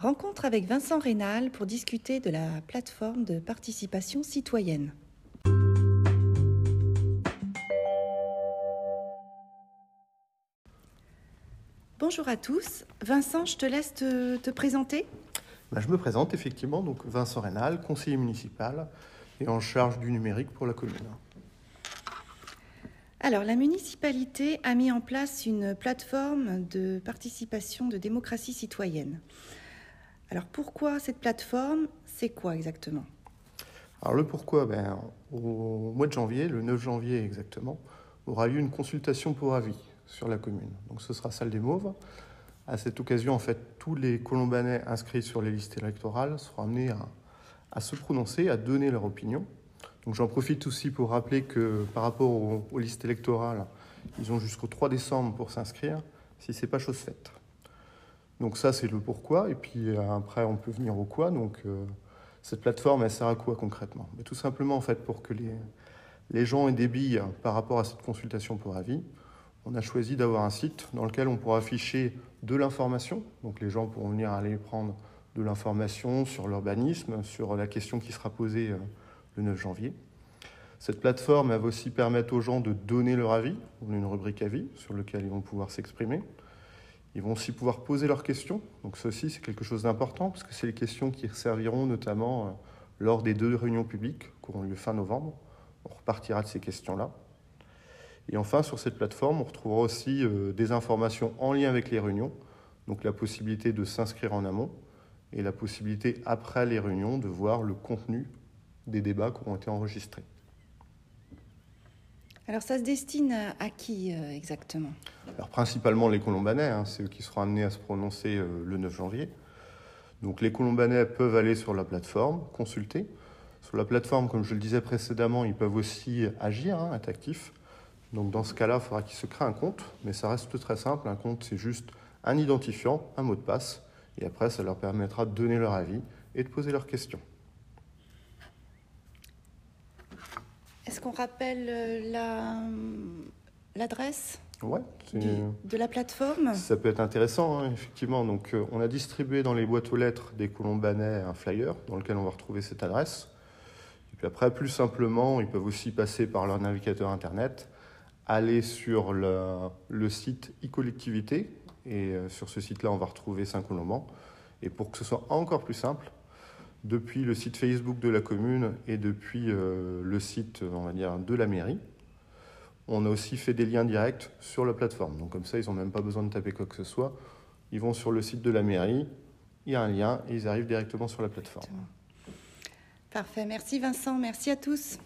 Rencontre avec Vincent Rénal pour discuter de la plateforme de participation citoyenne. Bonjour à tous. Vincent, je te laisse te, présenter. Ben, je me présente effectivement, donc Vincent Rénal, conseiller municipal et en charge du numérique pour la commune. Alors, la municipalité a mis en place une plateforme de participation de démocratie citoyenne. Alors, pourquoi cette plateforme? C'est quoi exactement? Alors, le pourquoi ben, Au mois de janvier, le 9 janvier exactement, aura lieu une consultation pour avis sur la commune. Donc, ce sera salle des Mauves. À cette occasion, en fait, tous les Colombanais inscrits sur les listes électorales seront amenés à, à se prononcer, à donner leur opinion. Donc j'en profite aussi pour rappeler que par rapport aux, listes électorales, ils ont jusqu'au 3 décembre pour s'inscrire, si ce n'est pas chose faite. Donc ça, c'est le pourquoi. Et puis euh, après, on peut venir au quoi. Donc euh, cette plateforme, elle sert à quoi concrètement? Mais Tout simplement, en fait, pour que les, les gens aient des billes par rapport à cette consultation pour avis, on a choisi d'avoir un site dans lequel on pourra afficher de l'information. Donc les gens pourront venir aller prendre de l'information sur l'urbanisme, sur la question qui sera posée euh, le 9 janvier. Cette plateforme va aussi permettre aux gens de donner leur avis. On a une rubrique avis sur laquelle ils vont pouvoir s'exprimer. Ils vont aussi pouvoir poser leurs questions. Donc ceci, c'est quelque chose d'important parce que c'est les questions qui serviront notamment euh, lors des deux réunions publiques qui auront lieu fin novembre. On repartira de ces questions-là. Et enfin, sur cette plateforme, on retrouvera aussi euh, des informations en lien avec les réunions, donc la possibilité de s'inscrire en amont et la possibilité, après les réunions, de voir le contenu des débats qui ont été enregistrés. Alors ça se destine à, qui euh, exactement? Principalement les Colombanais, hein, c'est eux qui seront amenés à se prononcer euh, le 9 janvier. Donc les Colombanais peuvent aller sur la plateforme, consulter. Sur la plateforme, comme je le disais précédemment, ils peuvent aussi agir, hein, être actifs. Donc dans ce cas-là, il faudra qu'ils se créent un compte, mais ça reste très simple. Un compte, c'est juste un identifiant, un mot de passe, et après, ça leur permettra de donner leur avis et de poser leurs questions. Est-ce qu'on rappelle euh, l'adresse ouais, de la plateforme? Ça peut être intéressant, hein, effectivement. Donc, euh, on a distribué dans les boîtes aux lettres des Colombanais un flyer dans lequel on va retrouver cette adresse. Et puis après, plus simplement, ils peuvent aussi passer par leur navigateur Internet, aller sur le, site e-collectivité, et euh, sur ce site-là, on va retrouver Saint-Colomban. Et pour que ce soit encore plus simple, depuis le site Facebook de la commune et depuis euh, le site on va dire, de la mairie. On a aussi fait des liens directs sur la plateforme. Donc comme ça, ils n'ont même pas besoin de taper quoi que ce soit. Ils vont sur le site de la mairie, il y a un lien et ils arrivent directement sur la plateforme. Parfait. Merci Vincent. Merci à tous.